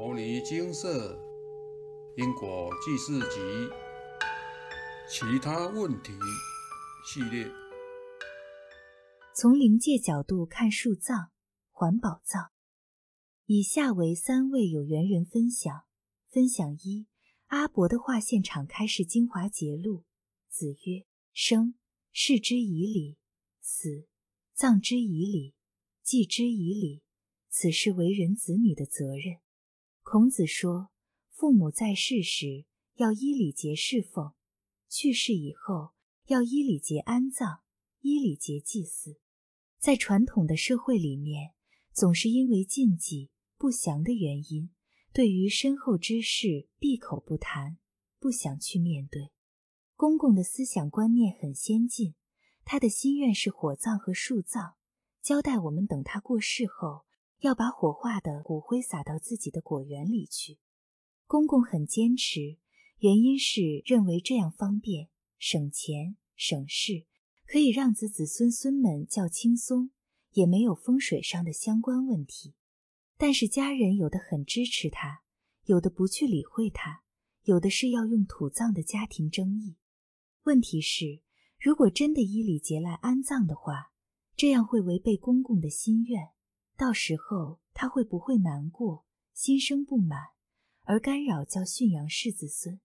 摩尼精舍因果记事集其他问题系列，从灵界角度看树葬、环保葬。以下为三位有缘人分享：分享一，阿伯的画现场开示精华节录。子曰：生，视之以礼；死，葬之以礼；祭之以礼。此是为人子女的责任。孔子说，父母在世时要依礼节侍奉，去世以后要依礼节安葬，依礼节祭祀。在传统的社会里面，总是因为禁忌不祥的原因，对于身后之事闭口不谈，不想去面对。公公的思想观念很先进，他的心愿是火葬和树葬，交代我们等他过世后。要把火化的骨灰撒到自己的果园里去。公公很坚持，原因是认为这样方便、省钱、省事，可以让子子孙孙们较轻松，也没有风水上的相关问题。但是家人有的很支持他，有的不去理会他，有的是要用土葬的家庭争议。问题是，如果真的依礼节来安葬的话，这样会违背公公的心愿。到时候他会不会难过、心生不满，而干扰叫驯养世子孙？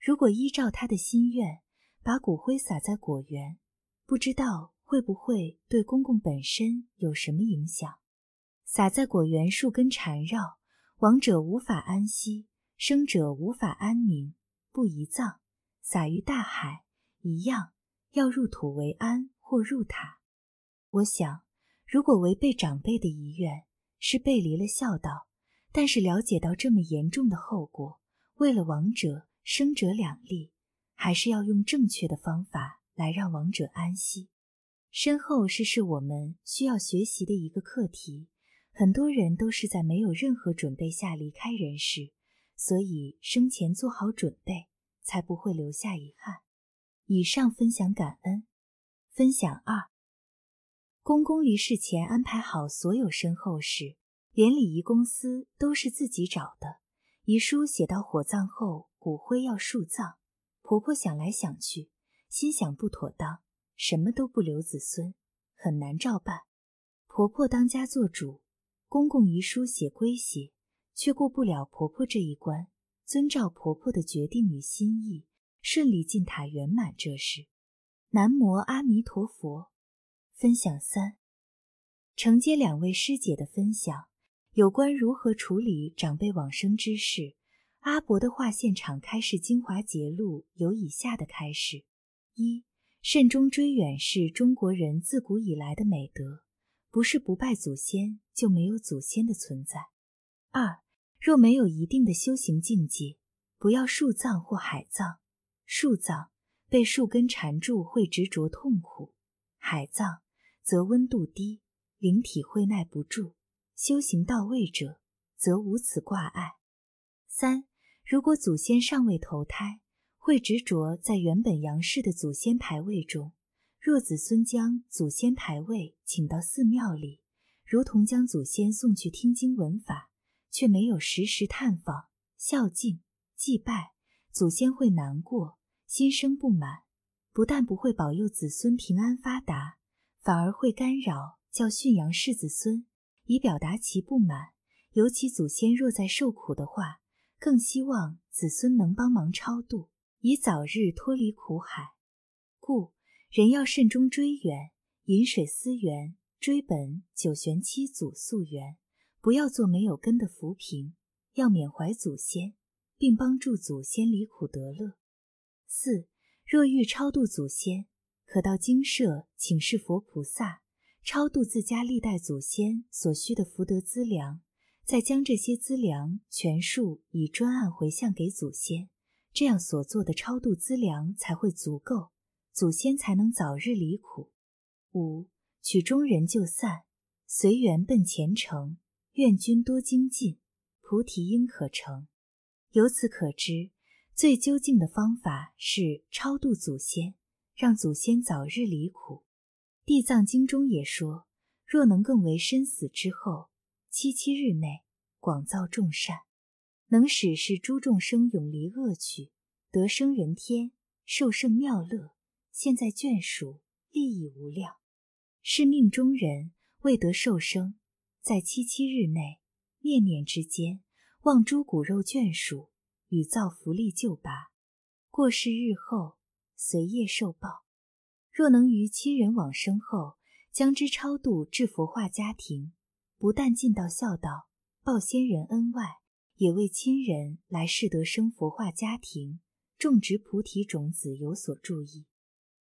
如果依照他的心愿，把骨灰撒在果园，不知道会不会对公公本身有什么影响？撒在果园，树根缠绕，亡者无法安息，生者无法安宁，不宜葬；撒于大海，一样要入土为安，或入塔。我想。如果违背长辈的遗愿，是背离了孝道；但是了解到这么严重的后果，为了亡者生者两利，还是要用正确的方法来让亡者安息。身后事是我们需要学习的一个课题。很多人都是在没有任何准备下离开人世，所以生前做好准备，才不会留下遗憾。以上分享感恩，分享二。公公离世前安排好所有身后事，连礼仪公司都是自己找的。遗书写到火葬后，骨灰要树葬。婆婆想来想去，心想不妥当，什么都不留子孙，很难照办。婆婆当家做主，公公遗书写归写，却过不了婆婆这一关。遵照婆婆的决定与心意，顺利进塔圆满这事。南无阿弥陀佛。分享三，承接两位师姐的分享，有关如何处理长辈往生之事，阿伯的画现场开示精华节录有以下的开示：一、慎终追远是中国人自古以来的美德，不是不拜祖先就没有祖先的存在；二、若没有一定的修行境界，不要树葬或海葬。树葬被树根缠住会执着痛苦，海葬。则温度低，灵体会耐不住；修行到位者，则无此挂碍。三，如果祖先尚未投胎，会执着在原本阳世的祖先牌位中。若子孙将祖先牌位请到寺庙里，如同将祖先送去听经闻法，却没有时时探访、孝敬、祭拜，祖先会难过，心生不满，不但不会保佑子孙平安发达。反而会干扰，叫驯养世子孙，以表达其不满。尤其祖先若在受苦的话，更希望子孙能帮忙超度，以早日脱离苦海。故人要慎终追远，饮水思源，追本九玄七祖溯源，不要做没有根的浮萍，要缅怀祖先，并帮助祖先离苦得乐。四若欲超度祖先。可到精舍请示佛菩萨，超度自家历代祖先所需的福德资粮，再将这些资粮全数以专案回向给祖先，这样所做的超度资粮才会足够，祖先才能早日离苦。五曲终人就散，随缘奔前程，愿君多精进，菩提应可成。由此可知，最究竟的方法是超度祖先。让祖先早日离苦，《地藏经》中也说：若能更为身死之后七七日内广造众善，能使是诸众生永离恶趣，得生人天，受胜妙乐。现在眷属利益无量，是命中人未得受生，在七七日内，念念之间，望诸骨肉眷属，与造福利救拔。过世日后，随业受报。若能于亲人往生后，将之超度至佛化家庭，不但尽到孝道，报先人恩外，也为亲人来世得生佛化家庭，种植菩提种子有所注意。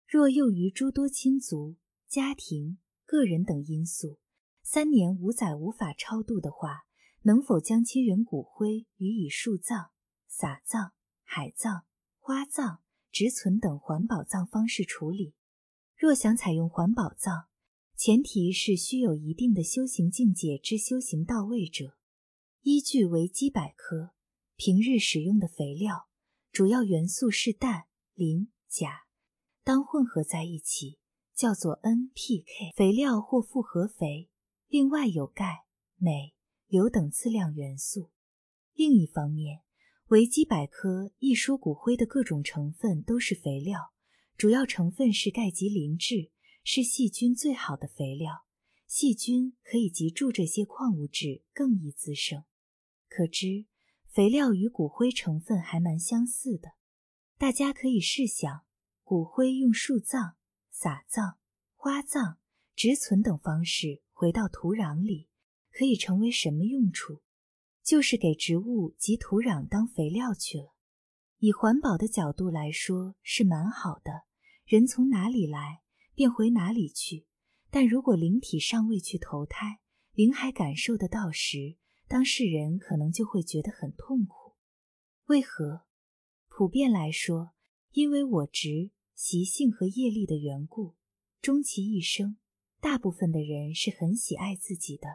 若又于诸多亲族、家庭、个人等因素，三年五载无法超度的话，能否将亲人骨灰予以树葬、撒葬、海葬？花葬、植存等环保葬方式处理。若想采用环保葬，前提是需有一定的修行境界之修行到位者。依据维基百科，平日使用的肥料主要元素是氮、磷、钾，当混合在一起叫做 NPK 肥料或复合肥。另外有钙、镁、硫等次量元素。另一方面，维基百科一说，骨灰的各种成分都是肥料，主要成分是钙及磷质，是细菌最好的肥料。细菌可以集住这些矿物质，更易滋生。可知肥料与骨灰成分还蛮相似的。大家可以试想，骨灰用树葬、撒葬、花葬、植存等方式回到土壤里，可以成为什么用处？就是给植物及土壤当肥料去了。以环保的角度来说是蛮好的，人从哪里来便回哪里去。但如果灵体尚未去投胎，灵还感受得到时，当事人可能就会觉得很痛苦。为何？普遍来说，因为我执、习性和业力的缘故，终其一生，大部分的人是很喜爱自己的。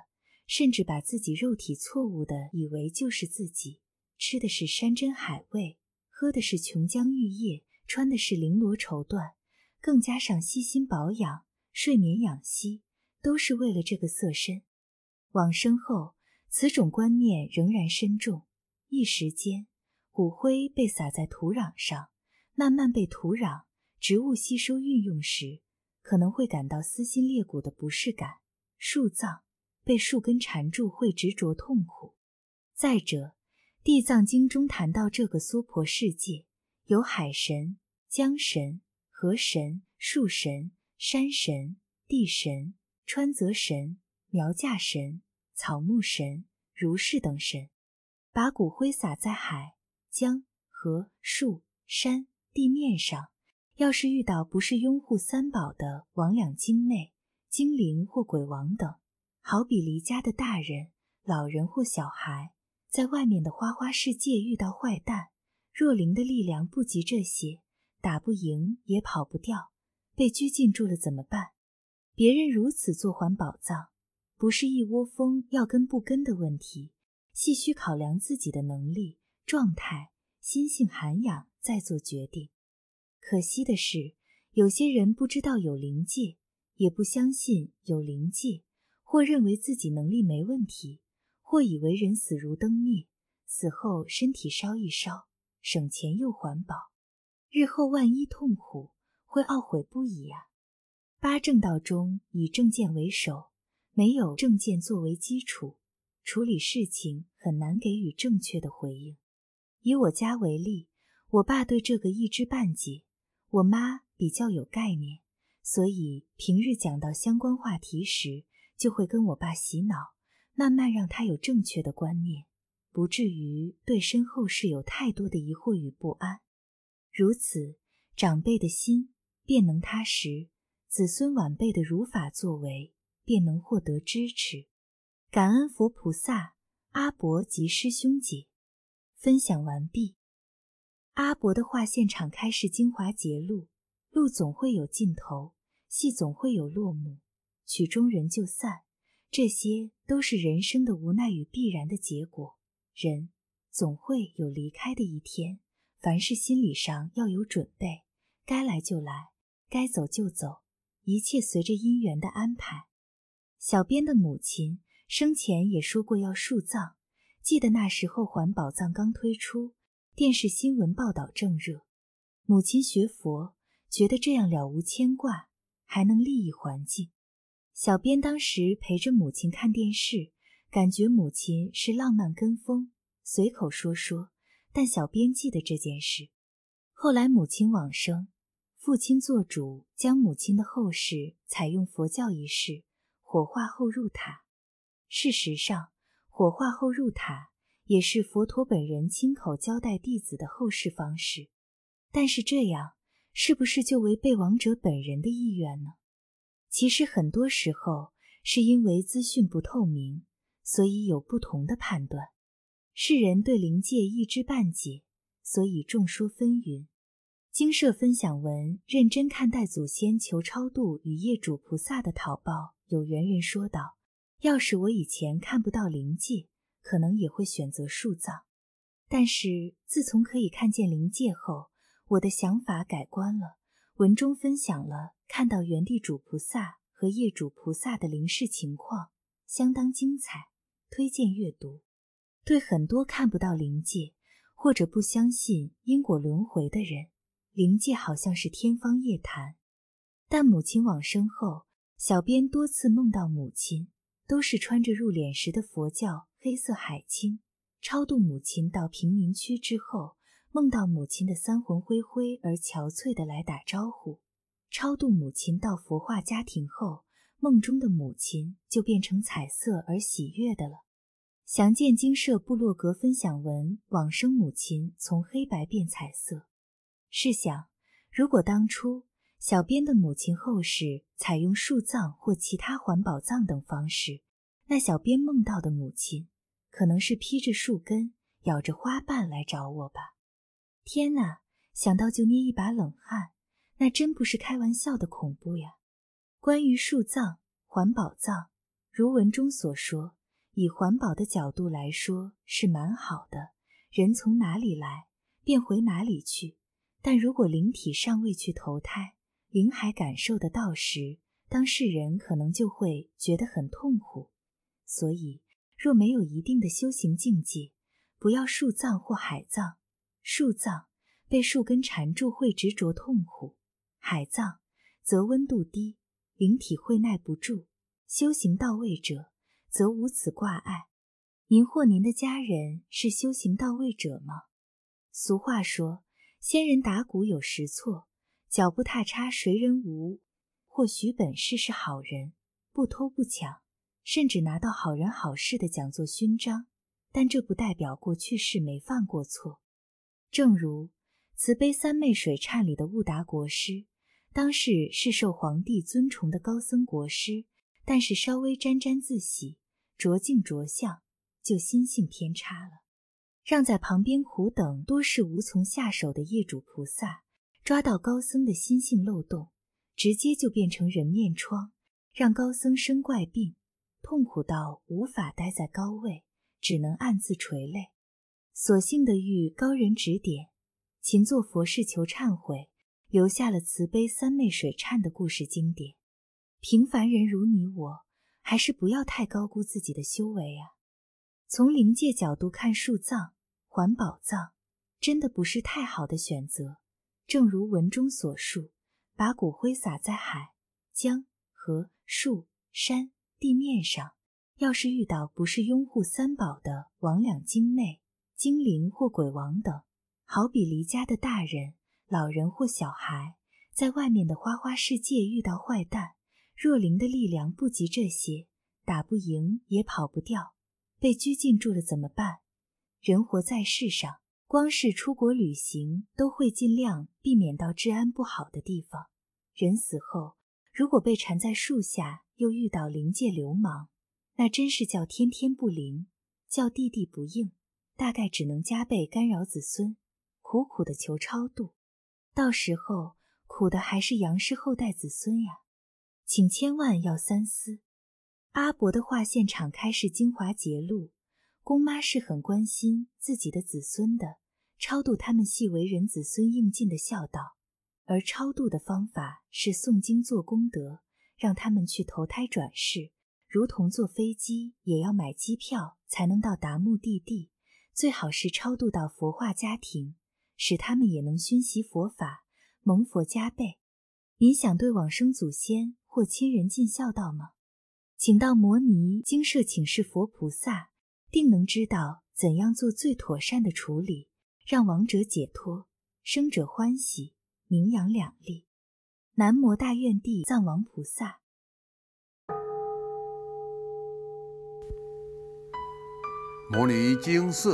甚至把自己肉体错误的以为就是自己，吃的是山珍海味，喝的是琼浆玉液，穿的是绫罗绸缎，更加上悉心保养、睡眠养息，都是为了这个色身。往生后，此种观念仍然深重。一时间，骨灰被撒在土壤上，慢慢被土壤、植物吸收运用时，可能会感到撕心裂骨的不适感。树葬。被树根缠住会执着痛苦。再者，《地藏经》中谈到这个娑婆世界有海神、江神、河神、树神、山神、地神、川泽神、苗架神、草木神、如是等神，把骨灰撒在海、江、河、树、山、地面上，要是遇到不是拥护三宝的魍魉精魅、精灵或鬼王等。好比离家的大人、老人或小孩，在外面的花花世界遇到坏蛋，若灵的力量不及这些，打不赢也跑不掉，被拘禁住了怎么办？别人如此做环保葬，不是一窝蜂要跟不跟的问题，细需考量自己的能力、状态、心性涵养再做决定。可惜的是，有些人不知道有灵界，也不相信有灵界。或认为自己能力没问题，或以为人死如灯灭，死后身体烧一烧，省钱又环保，日后万一痛苦，会懊悔不已呀。八正道中以正见为首，没有正见作为基础，处理事情很难给予正确的回应。以我家为例，我爸对这个一知半解，我妈比较有概念，所以平日讲到相关话题时。就会跟我爸洗脑，慢慢让他有正确的观念，不至于对身后事有太多的疑惑与不安。如此，长辈的心便能踏实，子孙晚辈的如法作为便能获得支持。感恩佛菩萨、阿伯及师兄姐。分享完毕。阿伯的话现场开示精华节录：路总会有尽头，戏总会有落幕。曲终人就散，这些都是人生的无奈与必然的结果。人总会有离开的一天，凡事心理上要有准备，该来就来，该走就走，一切随着因缘的安排。小编的母亲生前也说过要树葬，记得那时候环保葬刚推出，电视新闻报道正热。母亲学佛，觉得这样了无牵挂，还能利益环境。小编当时陪着母亲看电视，感觉母亲是浪漫跟风，随口说说。但小编记得这件事。后来母亲往生，父亲做主，将母亲的后事采用佛教仪式，火化后入塔。事实上，火化后入塔也是佛陀本人亲口交代弟子的后事方式。但是这样是不是就违背亡者本人的意愿呢？其实很多时候是因为资讯不透明，所以有不同的判断。世人对灵界一知半解，所以众说纷纭。经社分享文认真看待祖先求超度与业主菩萨的讨报，有缘人说道：“要是我以前看不到灵界，可能也会选择树葬。但是自从可以看见灵界后，我的想法改观了。”文中分享了看到原地主菩萨和业主菩萨的灵视情况，相当精彩，推荐阅读。对很多看不到灵界或者不相信因果轮回的人，灵界好像是天方夜谭。但母亲往生后，小编多次梦到母亲，都是穿着入殓时的佛教黑色海青。超度母亲到贫民区之后，梦到母亲的三魂灰灰而憔悴的来打招呼。超度母亲到佛化家庭后，梦中的母亲就变成彩色而喜悦的了。详见经社部落格分享文：往生母亲从黑白变彩色。试想，如果当初小编的母亲后世采用树葬或其他环保葬等方式，那小编梦到的母亲可能是披着树根、咬着花瓣来找我吧？天哪，想到就捏一把冷汗，那真不是开玩笑的恐怖呀！关于树葬、环保葬，如文中所说。以环保的角度来说是蛮好的，人从哪里来便回哪里去。但如果灵体尚未去投胎，灵还感受得到时，当事人可能就会觉得很痛苦。所以，若没有一定的修行境界，不要树葬或海葬。树葬被树根缠住会执着痛苦，海葬则温度低，灵体会耐不住。修行到位者。则无此挂碍。您或您的家人是修行到位者吗？俗话说：“仙人打鼓有时错，脚不踏差谁人无？”或许本事是好人，不偷不抢，甚至拿到好人好事的讲座勋章，但这不代表过去世没犯过错。正如慈悲三昧水忏里的悟达国师，当世是受皇帝尊崇的高僧国师，但是稍微沾沾自喜。着镜着相，就心性偏差了，让在旁边苦等多是无从下手的业主菩萨抓到高僧的心性漏洞，直接就变成人面疮，让高僧生怪病，痛苦到无法待在高位，只能暗自垂泪。所幸的遇高人指点，勤做佛事求忏悔，留下了慈悲三昧水忏的故事经典。平凡人如你我。还是不要太高估自己的修为啊！从灵界角度看，树葬、环保葬真的不是太好的选择。正如文中所述，把骨灰撒在海、江、河、树、山、地面上，要是遇到不是拥护三宝的魍魉精魅、精灵或鬼王等，好比离家的大人、老人或小孩，在外面的花花世界遇到坏蛋。若灵的力量不及这些，打不赢也跑不掉，被拘禁住了怎么办？人活在世上，光是出国旅行都会尽量避免到治安不好的地方。人死后，如果被缠在树下，又遇到灵界流氓，那真是叫天天不灵，叫地地不应，大概只能加倍干扰子孙，苦苦的求超度，到时候苦的还是杨氏后代子孙呀。请千万要三思。阿伯的话现场开示精华节录，公妈是很关心自己的子孙的，超度他们系为人子孙应尽的孝道，而超度的方法是诵经做功德，让他们去投胎转世，如同坐飞机也要买机票才能到达目的地，最好是超度到佛化家庭，使他们也能熏习佛法，蒙佛加倍。您想对往生祖先或亲人尽孝道吗？请到摩尼精舍请示佛菩萨，定能知道怎样做最妥善的处理，让亡者解脱，生者欢喜，名扬两利。南无大愿地藏王菩萨。摩尼经寺